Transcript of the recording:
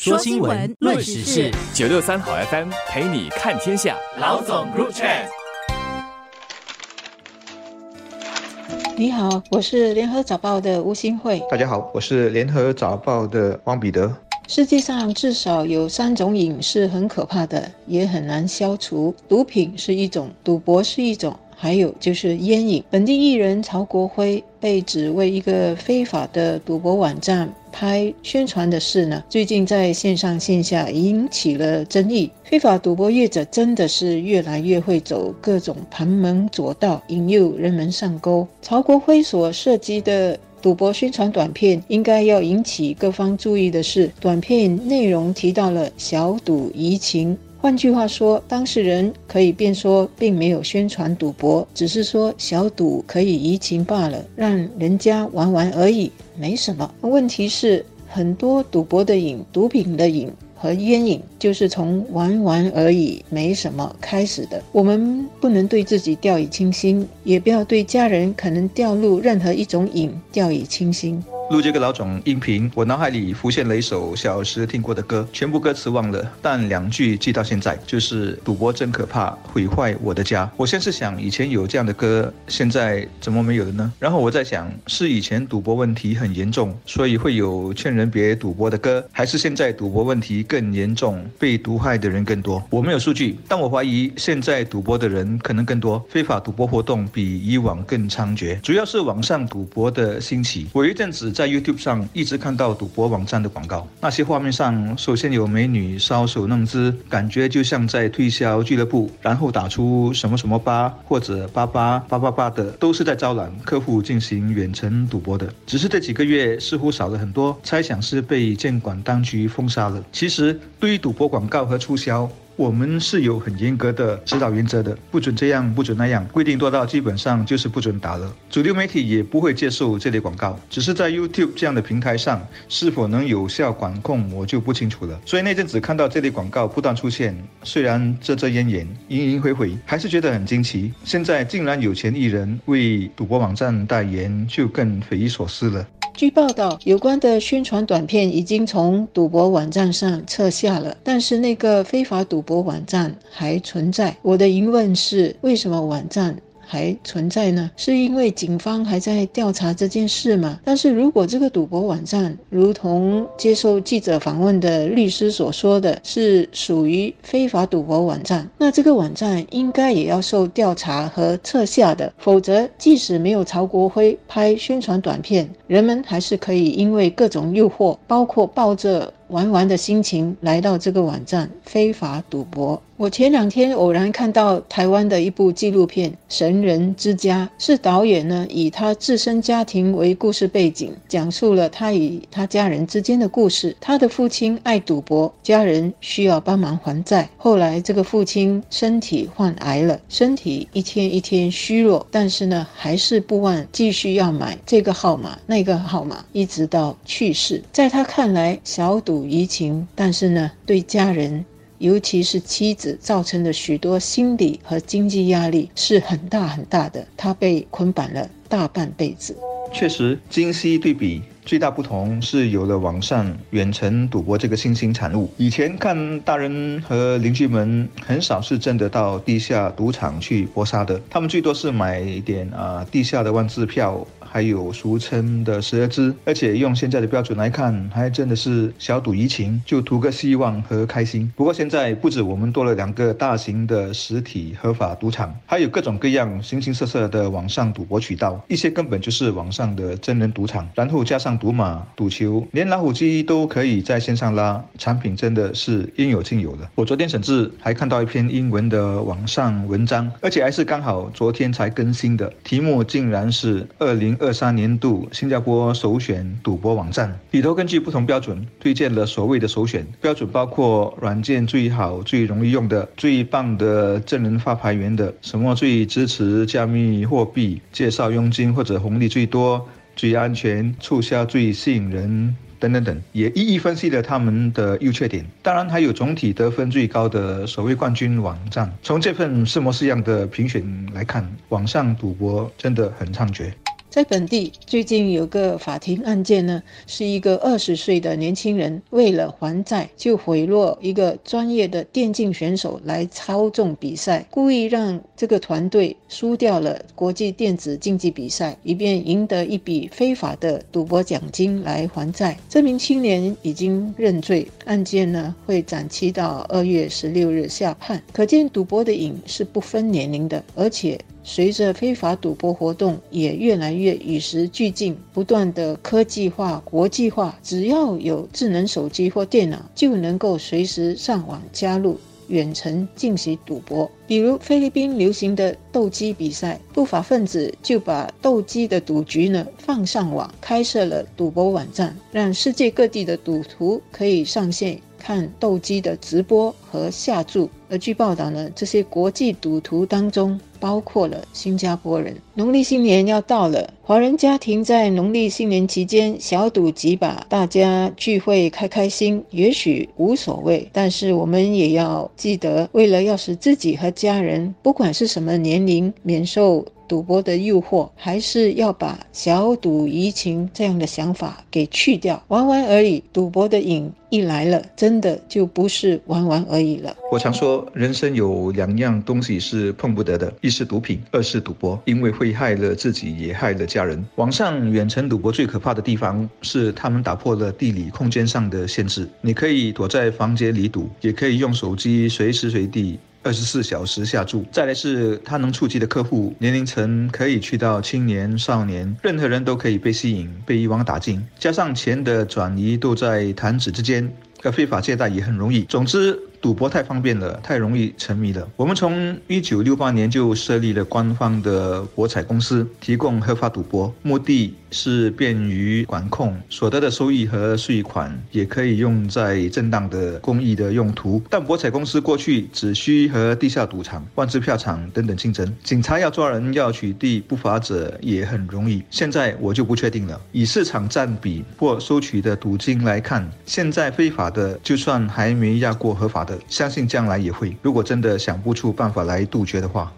说新闻，论时事，九六三好 FM 陪你看天下。老总入场。你好，我是联合早报的吴新慧。大家好，我是联合早报的汪彼得。世界上至少有三种瘾是很可怕的，也很难消除。毒品是一种，赌博是一种。还有就是烟瘾，本地艺人曹国辉被指为一个非法的赌博网站拍宣传的事呢，最近在线上线下引起了争议。非法赌博业者真的是越来越会走各种旁门左道，引诱人们上钩。曹国辉所涉及的赌博宣传短片，应该要引起各方注意的是，短片内容提到了小赌怡情。换句话说，当事人可以辩说，并没有宣传赌博，只是说小赌可以怡情罢了，让人家玩玩而已，没什么。问题是，很多赌博的瘾、毒品的瘾和烟瘾，就是从玩玩而已，没什么开始的。我们不能对自己掉以轻心，也不要对家人可能掉入任何一种瘾掉以轻心。录这个老总音频，我脑海里浮现了一首小时听过的歌，全部歌词忘了，但两句记到现在，就是赌博真可怕，毁坏我的家。我先是想，以前有这样的歌，现在怎么没有了呢？然后我在想，是以前赌博问题很严重，所以会有劝人别赌博的歌，还是现在赌博问题更严重，被毒害的人更多？我没有数据，但我怀疑现在赌博的人可能更多，非法赌博活动比以往更猖獗，主要是网上赌博的兴起。我一阵子。在 YouTube 上一直看到赌博网站的广告，那些画面上首先有美女搔首弄姿，感觉就像在推销俱乐部，然后打出什么什么八或者八八八八八的，都是在招揽客户进行远程赌博的。只是这几个月似乎少了很多，猜想是被监管当局封杀了。其实对于赌博广告和促销。我们是有很严格的指导原则的，不准这样，不准那样，规定多到基本上就是不准打了。主流媒体也不会接受这类广告，只是在 YouTube 这样的平台上是否能有效管控，我就不清楚了。所以那阵子看到这类广告不断出现，虽然遮遮掩掩、隐隐晦晦，还是觉得很惊奇。现在竟然有钱艺人为赌博网站代言，就更匪夷所思了。据报道，有关的宣传短片已经从赌博网站上撤下了，但是那个非法赌博网站还存在。我的疑问是，为什么网站？还存在呢，是因为警方还在调查这件事吗？但是如果这个赌博网站，如同接受记者访问的律师所说的是属于非法赌博网站，那这个网站应该也要受调查和撤下的，否则即使没有曹国辉拍宣传短片，人们还是可以因为各种诱惑，包括抱着。玩玩的心情来到这个网站非法赌博。我前两天偶然看到台湾的一部纪录片《神人之家》，是导演呢以他自身家庭为故事背景，讲述了他与他家人之间的故事。他的父亲爱赌博，家人需要帮忙还债。后来这个父亲身体患癌了，身体一天一天虚弱，但是呢还是不忘继续要买这个号码那那个号码，一直到去世。在他看来，小赌。怡情，但是呢，对家人，尤其是妻子，造成的许多心理和经济压力是很大很大的。他被捆绑了大半辈子。确实，今昔对比，最大不同是有了网上远程赌博这个新兴产物。以前看大人和邻居们很少是真的到地下赌场去搏杀的，他们最多是买一点啊地下的万字票。还有俗称的蛇资，而且用现在的标准来看，还真的是小赌怡情，就图个希望和开心。不过现在不止我们多了两个大型的实体合法赌场，还有各种各样形形色色的网上赌博渠道，一些根本就是网上的真人赌场，然后加上赌马、赌球，连老虎机都可以在线上拉，产品真的是应有尽有的。我昨天甚至还看到一篇英文的网上文章，而且还是刚好昨天才更新的，题目竟然是二零。二三年度新加坡首选赌博网站里头，根据不同标准推荐了所谓的首选标准，包括软件最好、最容易用的、最棒的真人发牌员的，什么最支持加密货币、介绍佣金或者红利最多、最安全、促销最吸引人等等等，也一一分析了他们的优缺点。当然，还有总体得分最高的所谓冠军网站。从这份是模是样的评选来看，网上赌博真的很猖獗。在本地最近有个法庭案件呢，是一个二十岁的年轻人为了还债，就贿赂一个专业的电竞选手来操纵比赛，故意让这个团队输掉了国际电子竞技比赛，以便赢得一笔非法的赌博奖金来还债。这名青年已经认罪，案件呢会展期到二月十六日下判。可见赌博的瘾是不分年龄的，而且。随着非法赌博活动也越来越与时俱进，不断的科技化、国际化，只要有智能手机或电脑，就能够随时上网加入远程进行赌博。比如菲律宾流行的斗鸡比赛，不法分子就把斗鸡的赌局呢放上网，开设了赌博网站，让世界各地的赌徒可以上线看斗鸡的直播和下注。而据报道呢，这些国际赌徒当中。包括了新加坡人。农历新年要到了，华人家庭在农历新年期间小赌几把，大家聚会开开心，也许无所谓。但是我们也要记得，为了要使自己和家人，不管是什么年龄，免受。赌博的诱惑，还是要把小赌怡情这样的想法给去掉。玩玩而已，赌博的瘾一来了，真的就不是玩玩而已了。我常说，人生有两样东西是碰不得的，一是毒品，二是赌博，因为会害了自己，也害了家人。网上远程赌博最可怕的地方是，他们打破了地理空间上的限制。你可以躲在房间里赌，也可以用手机随时随地。二十四小时下注，再来是他能触及的客户年龄层可以去到青年、少年，任何人都可以被吸引、被一网打尽。加上钱的转移都在弹指之间，而非法借贷也很容易。总之，赌博太方便了，太容易沉迷了。我们从一九六八年就设立了官方的博彩公司，提供合法赌博，目的。是便于管控，所得的收益和税款也可以用在正当的公益的用途。但博彩公司过去只需和地下赌场、万支票场等等竞争，警察要抓人、要取缔不法者也很容易。现在我就不确定了。以市场占比或收取的赌金来看，现在非法的就算还没压过合法相信将来也会。如果真的想不出办法来杜绝的话。